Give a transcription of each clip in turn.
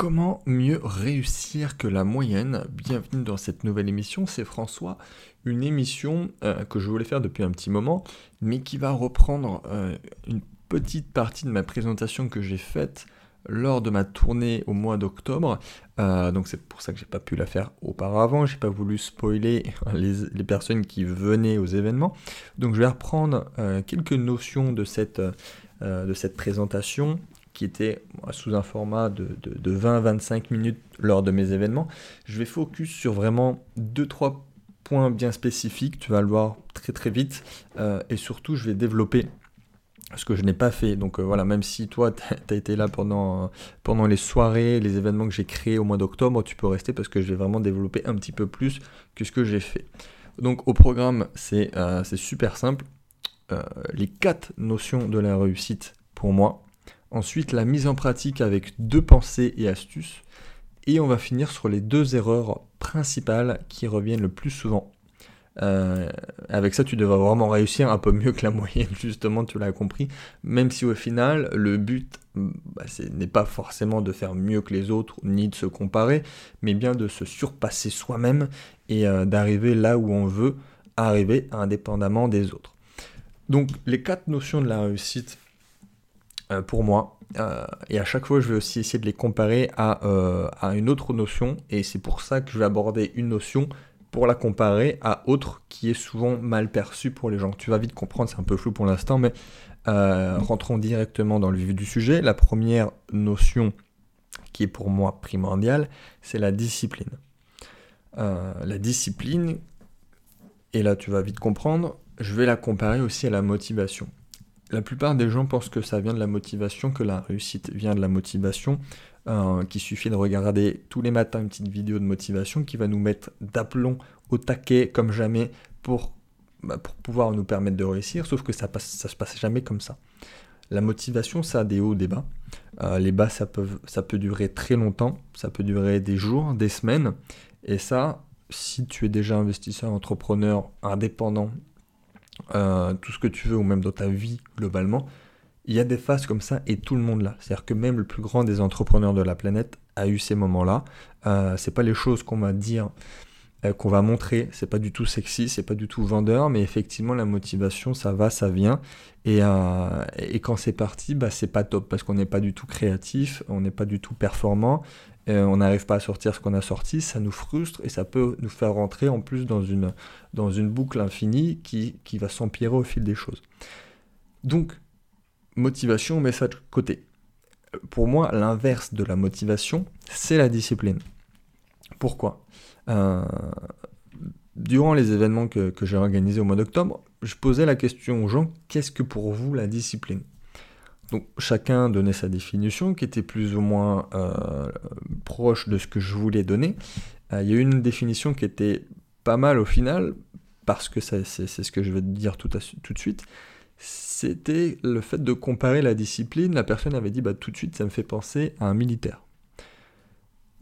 Comment mieux réussir que la moyenne? Bienvenue dans cette nouvelle émission, c'est François, une émission euh, que je voulais faire depuis un petit moment, mais qui va reprendre euh, une petite partie de ma présentation que j'ai faite lors de ma tournée au mois d'octobre. Euh, donc c'est pour ça que j'ai pas pu la faire auparavant, j'ai pas voulu spoiler les, personnes qui venaient aux événements. Donc je vais reprendre quelques notions de cette présentation qui était sous un format de, 20-25 minutes lors de mes événements. Je vais focus sur vraiment 2-3 points bien spécifiques, tu vas le voir très très vite, euh, et surtout je vais développer ce que je n'ai pas fait. Donc euh, voilà, même si toi tu as été là pendant, pendant les soirées, les événements que j'ai créés au mois d'octobre, tu peux rester parce que je vais vraiment développer un petit peu plus que ce que j'ai fait. Donc au programme, c'est euh, super simple. les quatre notions de la réussite pour moi, Ensuite, la mise en pratique avec deux pensées et astuces. Et on va finir sur les deux erreurs principales qui reviennent le plus souvent. Euh, avec ça, tu devrais vraiment réussir un peu mieux que la moyenne, justement, tu l'as compris. Même si au final, le but bah, n'est pas forcément de faire mieux que les autres, ni de se comparer, mais bien de se surpasser soi-même et euh, d'arriver là où on veut arriver, indépendamment des autres. Donc, les quatre notions de la réussite pour moi. Euh, et à chaque fois, je vais aussi essayer de les comparer euh, à une autre notion. Et c'est pour ça que je vais aborder une notion pour la comparer à autre qui est souvent mal perçue pour les gens. Tu vas vite comprendre, c'est un peu flou pour l'instant, mais rentrons directement dans le vif du sujet. La première notion qui est pour moi primordiale, c'est la discipline. la discipline, et là tu vas vite comprendre, je vais la comparer aussi à la motivation la plupart des gens pensent que ça vient de la motivation, que la réussite vient de la motivation, euh, qu'il suffit de regarder tous les matins une petite vidéo de motivation qui va nous mettre d'aplomb au taquet comme jamais pour, bah, pouvoir nous permettre de réussir, sauf que ça ne se passe jamais comme ça. La motivation, ça a des hauts, des bas. Euh, les bas, ça peut durer très longtemps, ça peut durer des jours, des semaines, et ça, si tu es déjà investisseur, entrepreneur, indépendant, euh, tout ce que tu veux, ou même dans ta vie globalement, il y a des phases comme ça et tout le monde l'a. C'est-à-dire que même le plus grand des entrepreneurs de la planète a eu ces moments-là. Euh, c'est pas les choses qu'on va dire, euh, qu'on va montrer. C'est pas du tout sexy, c'est pas du tout vendeur, mais effectivement la motivation, ça va, ça vient. Et, euh, et quand c'est parti, bah c'est pas top parce qu'on n'est pas du tout créatif, on n'est pas du tout performant. On n'arrive pas à sortir ce qu'on a sorti, ça nous frustre et ça peut nous faire rentrer en plus dans une, boucle infinie qui, va s'empirer au fil des choses. Donc, motivation, on côté. Pour moi, l'inverse de la motivation, c'est la discipline. Pourquoi? Euh, Durant les événements que j'ai organisés au mois d'octobre, je posais la question aux gens, qu'est-ce que pour vous la discipline? Donc chacun donnait sa définition qui était plus ou moins euh, proche de ce que je voulais donner. Euh, il y a une définition qui était pas mal au final, parce que c'est ce que je vais te dire tout, tout de suite. C'était le fait de comparer la discipline. La personne avait dit bah, tout de suite ça me fait penser à un militaire.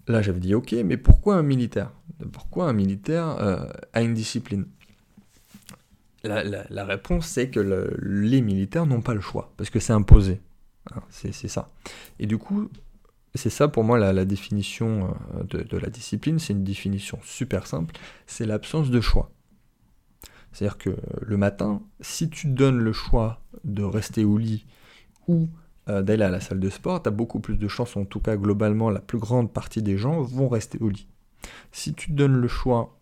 Là j'avais dit ok, mais pourquoi un militaire? Pourquoi un militaire euh, a une discipline? La, réponse, c'est que les militaires n'ont pas le choix, parce que c'est imposé. Hein, c'est ça. Et du coup, c'est ça pour moi la, définition euh, de, la discipline, c'est une définition super simple, c'est l'absence de choix. C'est-à-dire que le matin, si tu donnes le choix de rester au lit ou euh, d'aller à la salle de sport, tu as beaucoup plus de chances, en tout cas globalement, la plus grande partie des gens vont rester au lit. Si tu donnes le choix euh,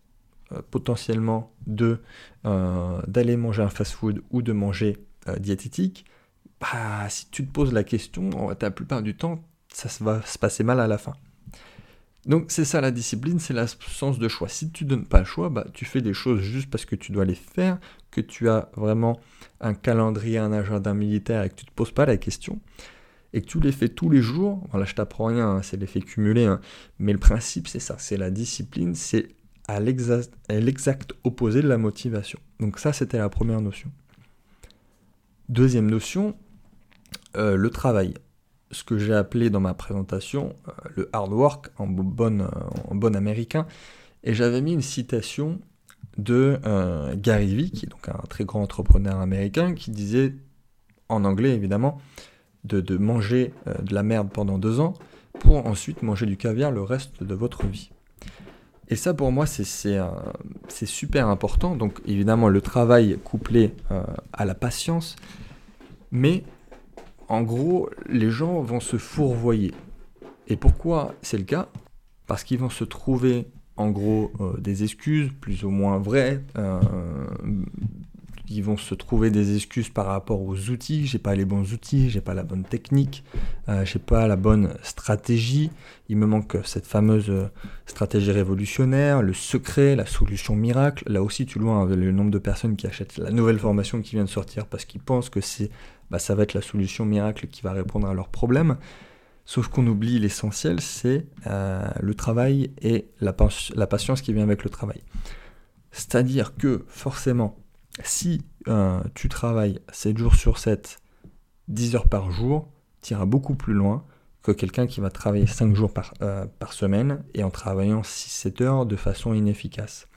potentiellement de euh, d'aller manger un fast-food ou de manger euh, diététique, bah, si tu te poses la question, la plupart du temps, ça va se passer mal à la fin. Donc c'est ça la discipline, c'est l'absence de choix. Si tu donnes pas le choix, bah, tu fais des choses juste parce que tu dois les faire, que tu as vraiment un calendrier, un agenda militaire et que tu ne te poses pas la question, et que tu les fais tous les jours, voilà je t'apprends rien, hein, c'est l'effet cumulé, hein. mais le principe c'est ça, c'est la discipline, c'est à l'exact opposé de la motivation. Donc ça, c'était la première notion. Deuxième notion, euh, le travail. Ce que j'ai appelé dans ma présentation euh, le hard work en bon, euh, américain. Et j'avais mis une citation de Gary Vee, qui est donc un très grand entrepreneur américain, qui disait, en anglais évidemment, de, de manger de la merde pendant deux ans, pour ensuite manger du caviar le reste de votre vie. Et ça, pour moi, c'est super important. Donc, évidemment, le travail couplé euh, à la patience. Mais, en gros, les gens vont se fourvoyer. Et pourquoi c'est le cas? Parce qu'ils vont se trouver, en gros, euh, des excuses plus ou moins vraies, euh, ils vont se trouver des excuses par rapport aux outils. J'ai pas les bons outils, j'ai pas la bonne technique, euh, j'ai pas la bonne stratégie. Il me manque cette fameuse euh, stratégie révolutionnaire, le secret, la solution miracle. Là aussi, tu vois le nombre de personnes qui achètent la nouvelle formation qui vient de sortir parce qu'ils pensent que c'est, bah, ça va être la solution miracle qui va répondre à leurs problèmes. Sauf qu'on oublie l'essentiel, c'est euh, le travail et la, la patience qui vient avec le travail. C'est-à-dire que forcément, si euh, tu travailles 7 jours sur 7, 10 heures par jour, tu iras beaucoup plus loin que quelqu'un qui va travailler 5 jours par, euh, par semaine et en travaillant 6-7 heures de façon inefficace.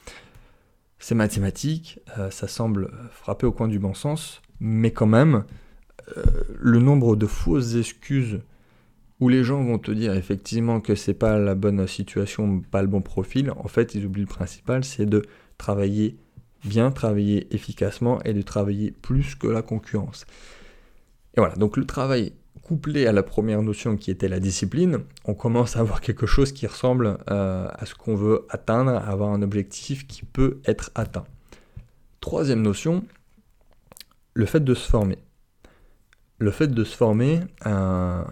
C'est mathématique, euh, ça semble frapper au coin du bon sens, mais quand même, le nombre de fausses excuses où les gens vont te dire effectivement que c'est pas la bonne situation, pas le bon profil, en fait, ils oublient le principal, c'est de travailler bien travailler efficacement et de travailler plus que la concurrence. Et voilà, donc le travail couplé à la première notion qui était la discipline, on commence à avoir quelque chose qui ressemble euh, à ce qu'on veut atteindre, avoir un objectif qui peut être atteint. Troisième notion, le fait de se former. Le fait de se former, euh,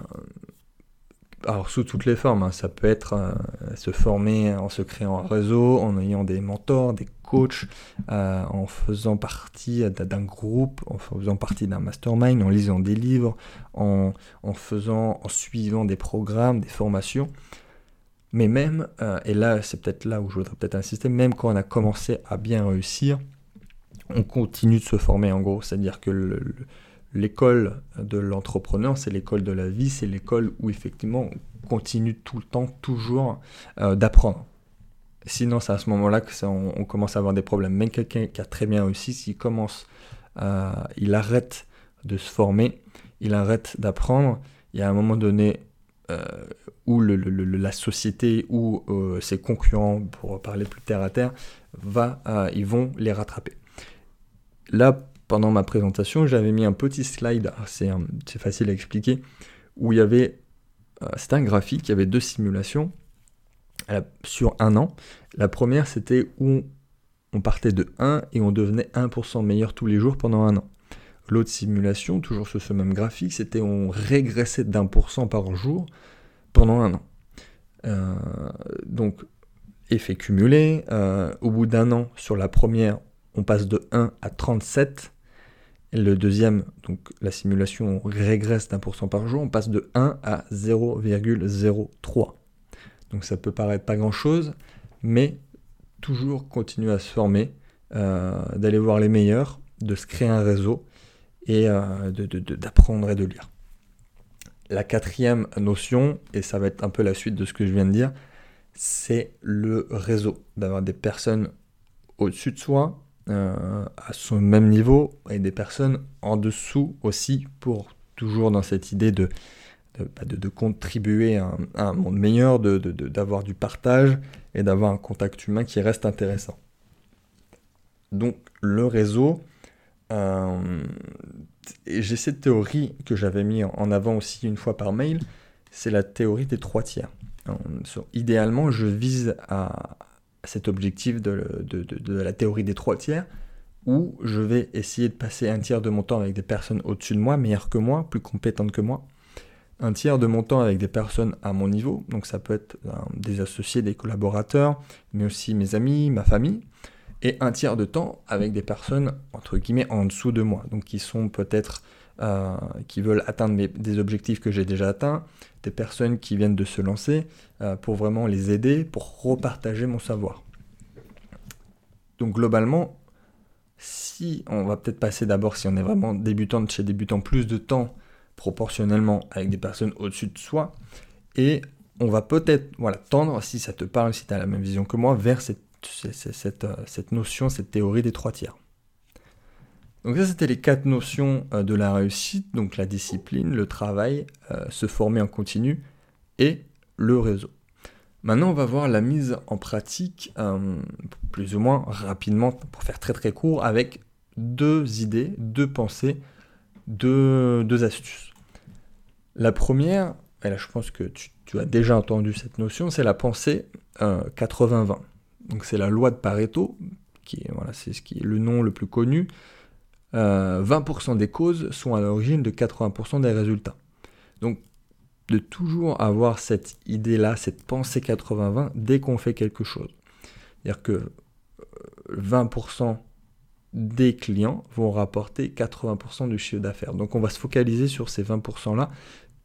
alors sous toutes les formes, hein. ça peut être euh, se former en se créant un réseau, en ayant des mentors, des coachs, euh, en faisant partie d'un groupe, en faisant partie d'un mastermind, en lisant des livres, en, faisant, en suivant des programmes, des formations. Mais même, euh, et là c'est peut-être là où je voudrais peut-être insister, même quand on a commencé à bien réussir, on continue de se former en gros, c'est-à-dire que le l'école de l'entrepreneur, c'est l'école de la vie, c'est l'école où effectivement on continue tout le temps, toujours euh, d'apprendre. Sinon, c'est à ce moment-là que on, commence à avoir des problèmes. Même quelqu'un qui a très bien réussi, s'il commence, euh, il arrête de se former, il arrête d'apprendre, il y a un moment donné euh, où la société ou ses concurrents, pour parler plus terre à terre, va, ils vont les rattraper. Là, pendant ma présentation, j'avais mis un petit slide, ah, c'est facile à expliquer, où il y avait, euh, c'était un graphique, il y avait deux simulations sur un an. La première, c'était où on partait de 1 et on devenait 1% meilleur tous les jours pendant un an. L'autre simulation, toujours sur ce même graphique, c'était on régressait d'un pour cent par jour pendant un an. Euh, donc, effet cumulé, euh, au bout d'un an, sur la première, on passe de 1 à 37 le deuxième, donc la simulation régresse d'un pour cent par jour, on passe de 1 à 0,03. Donc ça peut paraître pas grand-chose, mais toujours continuer à se former, euh, d'aller voir les meilleurs, de se créer un réseau et euh, d'apprendre et de lire. La quatrième notion, et ça va être un peu la suite de ce que je viens de dire, c'est le réseau, d'avoir des personnes au-dessus de soi, euh, à son même niveau et des personnes en dessous aussi pour toujours dans cette idée de, de, bah, contribuer à un, monde meilleur, d'avoir du partage et d'avoir un contact humain qui reste intéressant. Donc le réseau, euh, j'ai cette théorie que j'avais mis en avant aussi une fois par mail, c'est la théorie des trois tiers. idéalement, je vise à, cet objectif de, la théorie des trois tiers, où je vais essayer de passer un tiers de mon temps avec des personnes au-dessus de moi, meilleures que moi, plus compétentes que moi, un tiers de mon temps avec des personnes à mon niveau, donc ça peut être euh, des associés, des collaborateurs, mais aussi mes amis, ma famille, et un tiers de temps avec des personnes, entre guillemets, en dessous de moi, donc qui sont peut-être, euh, qui veulent atteindre des objectifs que j'ai déjà atteints, des personnes qui viennent de se lancer euh, pour vraiment les aider, pour repartager mon savoir. Donc globalement, si on va peut-être passer d'abord, si on est vraiment débutant de chez débutant, plus de temps proportionnellement avec des personnes au-dessus de soi, et on va peut-être voilà, tendre, si ça te parle, si tu as la même vision que moi, vers cette, cette, euh, cette notion, cette théorie des trois tiers. Donc ça, c'était les quatre notions euh, de la réussite, donc la discipline, le travail, euh, se former en continu et le réseau. Maintenant, on va voir la mise en pratique, euh, plus ou moins rapidement, pour faire très très court, avec deux idées, deux pensées, deux, astuces. La première, et là je pense que tu, as déjà entendu cette notion, c'est la pensée 80-20. Euh, Donc c'est la loi de Pareto, qui voilà, c'est ce qui est le nom le plus connu. 20% euh, des causes sont à l'origine de 80% des résultats. Donc de toujours avoir cette idée-là, cette pensée 80-20 dès qu'on fait quelque chose. C'est-à-dire que 20% euh, des clients vont rapporter 80% du chiffre d'affaires. Donc on va se focaliser sur ces 20%-là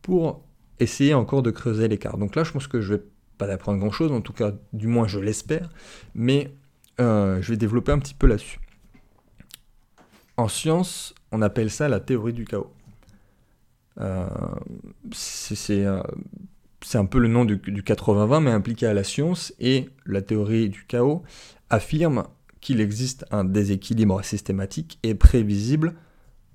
pour essayer encore de creuser l'écart. Donc là, je pense que je vais pas apprendre grand-chose, en tout cas, du moins je l'espère, mais euh, je vais développer un petit peu là-dessus. En science, on appelle ça la théorie du chaos. Euh, euh, c'est un peu le nom du, 80-20, mais impliqué à la science, et la théorie du chaos affirme qu'il existe un déséquilibre systématique et prévisible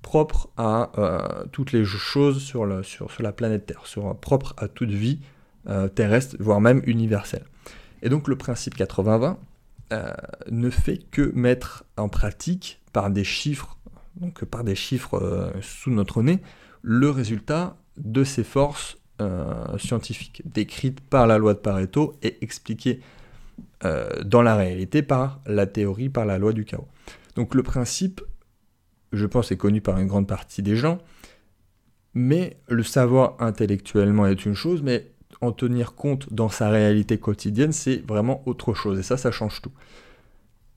propre à euh, toutes les choses sur, la planète Terre, propre à toute vie terrestre, voire même universelle. Et donc le principe 80-20 ne fait que mettre en pratique par des chiffres, donc par des chiffres sous notre nez, le résultat de ces forces euh, scientifiques, décrites par la loi de Pareto et expliquées euh, dans la réalité par la théorie, par la loi du chaos. Donc le principe, je pense, est connu par une grande partie des gens, mais le savoir intellectuellement est une chose, mais en tenir compte dans sa réalité quotidienne, c'est vraiment autre chose, et ça, ça change tout.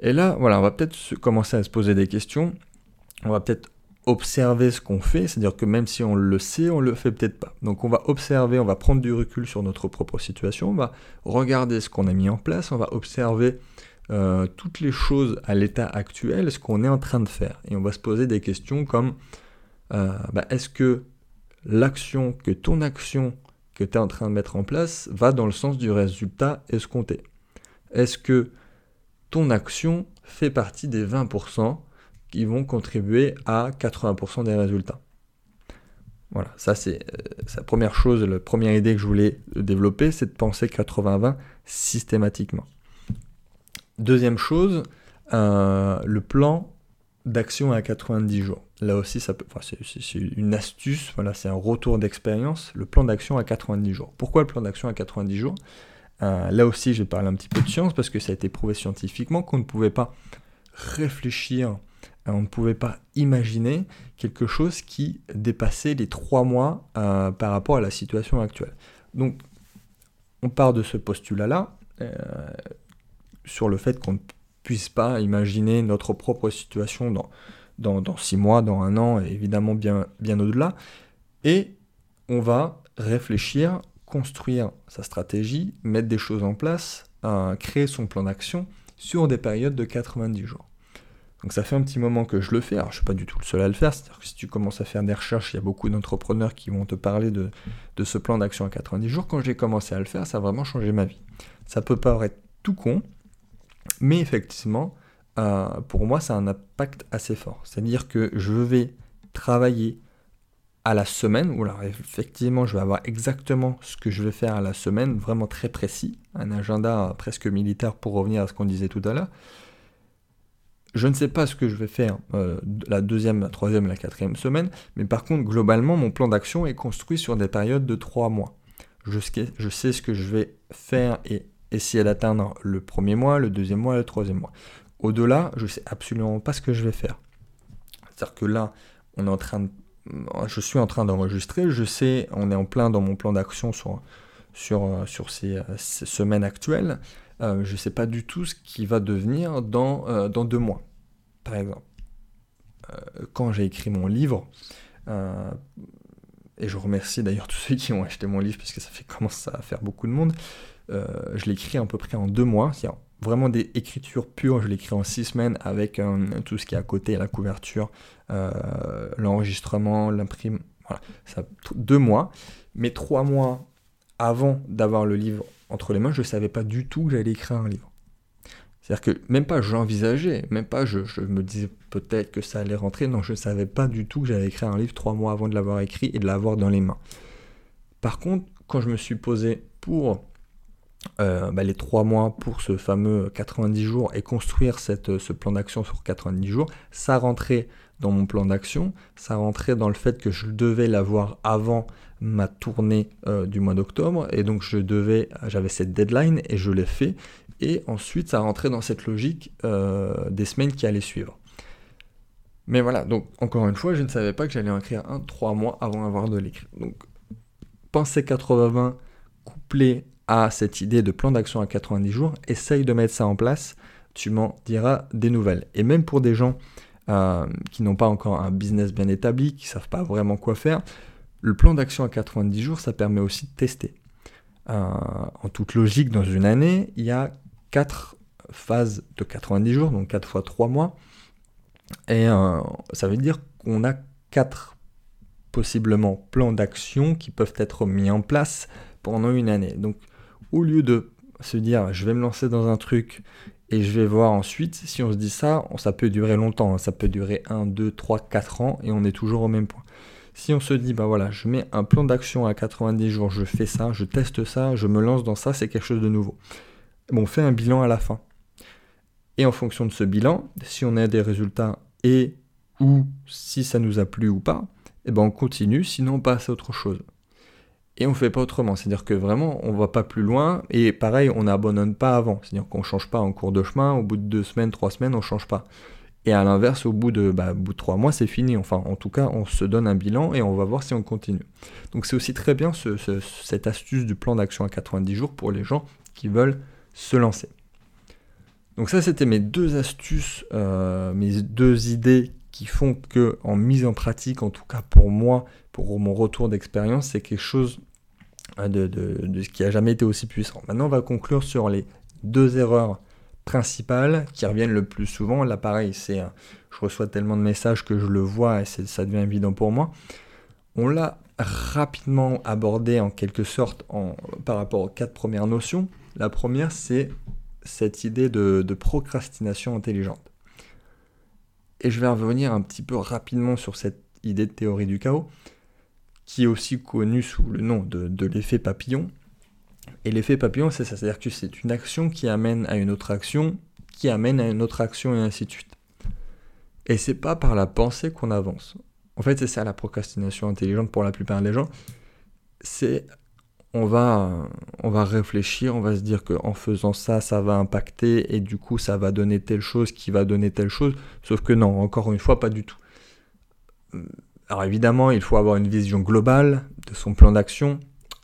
Et là, voilà, on va peut-être commencer à se poser des questions. On va peut-être observer ce qu'on fait, c'est-à-dire que même si on le sait, on le fait peut-être pas. Donc on va observer, on va prendre du recul sur notre propre situation, on va regarder ce qu'on a mis en place, on va observer euh, toutes les choses à l'état actuel, ce qu'on est en train de faire. Et on va se poser des questions comme euh, bah, est-ce que l'action, que ton action que tu es en train de mettre en place va dans le sens du résultat escompté? Est-ce que ton action fait partie des 20% qui vont contribuer à 80% des résultats. Voilà, ça c'est euh, la première chose, la première idée que je voulais développer, c'est de penser 80-20 systématiquement. Deuxième chose, euh, le plan d'action à 90 jours. Là aussi, c'est une astuce, voilà, c'est un retour d'expérience, le plan d'action à 90 jours. Pourquoi le plan d'action à 90 jours? Euh, Là aussi, je vais parler un petit peu de science parce que ça a été prouvé scientifiquement qu'on ne pouvait pas réfléchir on ne pouvait pas imaginer quelque chose qui dépassait les trois mois euh, par rapport à la situation actuelle. Donc, on part de ce postulat-là, euh, sur le fait qu'on ne puisse pas imaginer notre propre situation dans, dans, six mois, dans un an, et évidemment bien, bien au-delà, et on va réfléchir, construire sa stratégie, mettre des choses en place, créer son plan d'action sur des périodes de 90 jours. Donc ça fait un petit moment que je le fais, alors je ne suis pas du tout le seul à le faire, c'est-à-dire que si tu commences à faire des recherches, il y a beaucoup d'entrepreneurs qui vont te parler de, ce plan d'action à 90 jours. Quand j'ai commencé à le faire, ça a vraiment changé ma vie. Ça peut paraître tout con, mais effectivement, euh, pour moi, ça a un impact assez fort. C'est-à-dire que je vais travailler à la semaine, ou alors effectivement, je vais avoir exactement ce que je vais faire à la semaine, vraiment très précis, un agenda presque militaire pour revenir à ce qu'on disait tout à l'heure. Je ne sais pas ce que je vais faire euh, la deuxième, la troisième, la quatrième semaine, mais par contre, globalement, mon plan d'action est construit sur des périodes de trois mois. Je sais, je sais ce que je vais faire et essayer d'atteindre le premier mois, le deuxième mois, le troisième mois. Au-delà, je ne sais absolument pas ce que je vais faire. C'est-à-dire que là, on est en train de, je suis en train d'enregistrer, je sais, on est en plein dans mon plan d'action sur, sur, euh, sur ces, euh, ces, semaines actuelles. Euh, je ne sais pas du tout ce qui va devenir dans, euh, dans deux mois, par exemple. Euh, quand j'ai écrit mon livre, et je remercie d'ailleurs tous ceux qui ont acheté mon livre, puisque ça fait commence à faire beaucoup de monde, je l'ai écrit à peu près en deux mois, c'est vraiment des écritures pures, je l'ai écrit en six semaines avec tout ce qui est à côté, la couverture, l'enregistrement, l'imprime, deux mois, mais trois mois avant d'avoir le livre entre les mains, je ne savais pas du tout que j'allais écrire un livre. C'est-à-dire que même pas j'envisageais, même pas je, me disais peut-être que ça allait rentrer, non, je ne savais pas du tout que j'allais écrire un livre trois mois avant de l'avoir écrit et de l'avoir dans les mains. Par contre, quand je me suis posé pour euh, bah, les 3 mois pour ce fameux 90 jours et construire cette, ce plan d'action sur 90 jours, ça rentrait dans mon plan d'action, ça rentrait dans le fait que je devais l'avoir avant ma tournée euh, du mois d'octobre et donc je devais, j'avais cette deadline et je l'ai fait et ensuite ça rentrait dans cette logique euh, des semaines qui allaient suivre. Mais voilà, donc encore une fois, je ne savais pas que j'allais en écrire un 3 mois avant d'avoir de l'écrire. Donc pensez 80-20 couplé à cette idée de plan d'action à 90 jours, essaye de mettre ça en place, tu m'en diras des nouvelles. Et même pour des gens euh, qui n'ont pas encore un business bien établi, qui ne savent pas vraiment quoi faire, le plan d'action à 90 jours, ça permet aussi de tester. Euh, en toute logique, dans une année, il y a 4 phases de 90 jours, donc 4 fois 3 mois. Et euh, ça veut dire qu'on a 4 possiblement plans d'action qui peuvent être mis en place pendant une année. Au lieu de se dire je vais me lancer dans un truc et je vais voir ensuite, si on se dit ça, ça peut durer longtemps, hein. ça peut durer 1, 2, 3, 4 ans et on est toujours au même point. Si on se dit, bah voilà, je mets un plan d'action à 90 jours, je fais ça, je teste ça, je me lance dans ça, c'est quelque chose de nouveau. On fait un bilan à la fin. Et en fonction de ce bilan, si on a des résultats et ou si ça nous a plu ou pas, eh ben on continue, sinon on passe à autre chose et on fait pas autrement. C'est-à-dire que vraiment, on va pas plus loin, et pareil, on n'abandonne pas avant. C'est-à-dire qu'on change pas en cours de chemin, au bout de deux semaines, trois semaines, on change pas. Et à l'inverse, au bout de, bah, bout de trois mois, c'est fini. Enfin, en tout cas, on se donne un bilan et on va voir si on continue. Donc c'est aussi très bien cette astuce du plan d'action à 90 jours pour les gens qui veulent se lancer. Donc ça, c'était mes deux astuces, euh, mes deux idées font que, en mise en pratique, en tout cas pour moi, pour mon retour d'expérience, c'est quelque chose euh, de, ce qui a jamais été aussi puissant. Maintenant, on va conclure sur les deux erreurs principales qui reviennent le plus souvent. Là, pareil, c'est, je reçois tellement de messages que je le vois et ça devient évident pour moi. On l'a rapidement abordé en quelque sorte par rapport aux quatre premières notions. La première, c'est cette idée de procrastination intelligente. Et je vais revenir un petit peu rapidement sur cette idée de théorie du chaos qui est aussi connu sous le nom de, l'effet papillon. Et l'effet papillon, c'est ça, c'est-à-dire que c'est une action qui amène à une autre action, qui amène à une autre action, et ainsi de suite. Et c'est pas par la pensée qu'on avance. En fait, c'est ça la procrastination intelligente pour la plupart des gens. C'est on va, réfléchir, on va se dire qu'en faisant ça, ça va impacter et du coup, ça va donner telle chose qui va donner telle chose. Sauf que non, encore une fois, pas du tout. Alors évidemment, il faut avoir une vision globale de son plan d'action.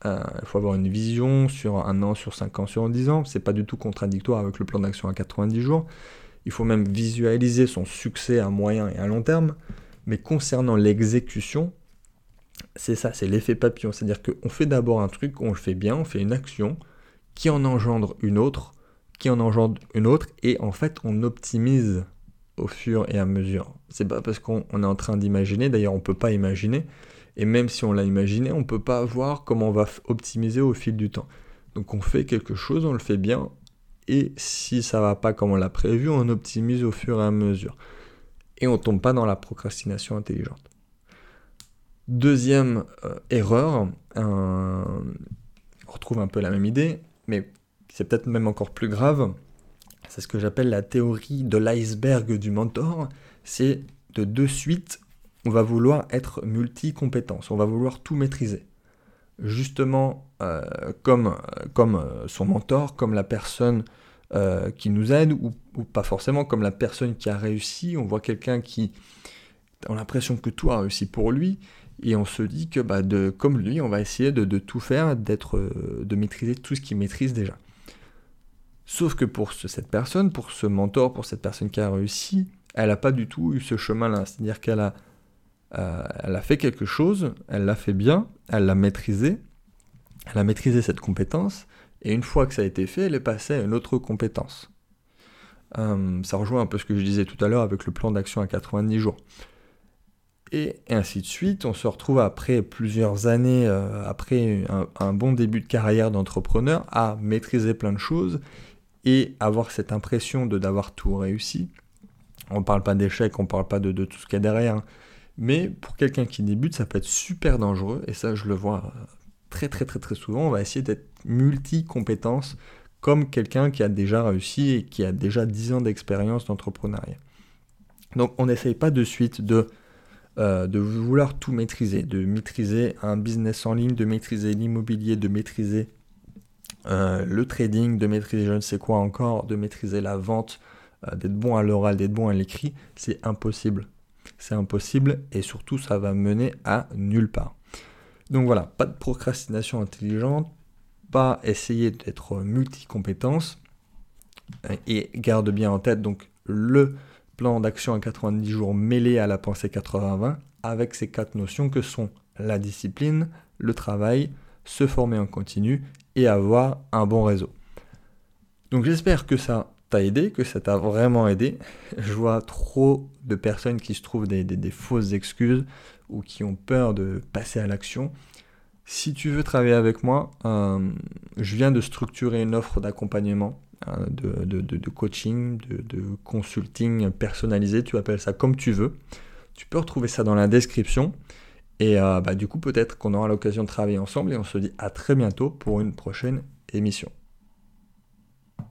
Euh, il faut avoir une vision sur un an, sur cinq ans, sur dix ans. C'est pas du tout contradictoire avec le plan d'action à 90 jours. Il faut même visualiser son succès à moyen et à long terme. Mais concernant l'exécution, c'est ça, c'est l'effet papillon. C'est-à-dire qu'on fait d'abord un truc, on le fait bien, on fait une action qui en engendre une autre, qui en engendre une autre, et en fait on optimise au fur et à mesure. C'est pas parce qu'on est en train d'imaginer, d'ailleurs on peut pas imaginer, et même si on l'a imaginé, on peut pas voir comment on va optimiser au fil du temps. Donc on fait quelque chose, on le fait bien, et si ça va pas comme on l'a prévu, on optimise au fur et à mesure. Et on tombe pas dans la procrastination intelligente. Deuxième euh, erreur, on retrouve un peu la même idée, mais c'est peut-être même encore plus grave, c'est ce que j'appelle la théorie de l'iceberg du mentor. C'est de de suite, on va vouloir être multi-compétence, on va vouloir tout maîtriser. Justement, euh, comme, comme euh, son mentor, comme la personne qui nous aide, ou, pas forcément comme la personne qui a réussi. On voit quelqu'un qui a l'impression que tout a réussi pour lui, et on se dit que bah, comme lui, on va essayer de, tout faire, d'être, de maîtriser tout ce qu'il maîtrise déjà. Sauf que pour cette personne, pour ce mentor, pour cette personne qui a réussi, elle n'a pas du tout eu ce chemin-là. C'est-à-dire qu'elle a, euh, a fait quelque chose, elle l'a fait bien, elle l'a maîtrisé, elle a maîtrisé cette compétence, et une fois que ça a été fait, elle est passée à une autre compétence. Euh, ça rejoint un peu ce que je disais tout à l'heure avec le plan d'action à 90 jours. Et ainsi de suite, on se retrouve après plusieurs années, euh, après un, bon début de carrière d'entrepreneur, à maîtriser plein de choses et avoir cette impression de d'avoir tout réussi. On ne parle pas d'échec, on ne parle pas de, tout ce qu'il y a derrière. Mais pour quelqu'un qui débute, ça peut être super dangereux, et ça je le vois euh, très très très très souvent, on va essayer d'être multi-compétences comme quelqu'un qui a déjà réussi et qui a déjà 10 ans d'expérience d'entrepreneuriat. Donc on n'essaye pas de suite de, euh, de vouloir tout maîtriser, de maîtriser un business en ligne, de maîtriser l'immobilier, de maîtriser euh, le trading, de maîtriser je ne sais quoi encore, de maîtriser la vente, euh, d'être bon à l'oral, d'être bon à l'écrit. C'est impossible. C'est impossible et surtout ça va mener à nulle part. Donc voilà, pas de procrastination intelligente, pas essayer d'être multi-compétences et garde bien en tête donc le plan d'action à 90 jours mêlé à la pensée 80-20 avec ces quatre notions que sont la discipline, le travail, se former en continu et avoir un bon réseau. Donc j'espère que ça t'a aidé, que ça t'a vraiment aidé. Je vois trop de personnes qui se trouvent des, fausses excuses ou qui ont peur de passer à l'action. Si tu veux travailler avec moi, euh, je viens de structurer une offre d'accompagnement, euh, de, coaching, de, consulting personnalisé, tu appelles ça comme tu veux. Tu peux retrouver ça dans la description. Et euh, bah, du coup, peut-être qu'on aura l'occasion de travailler ensemble et on se dit à très bientôt pour une prochaine émission.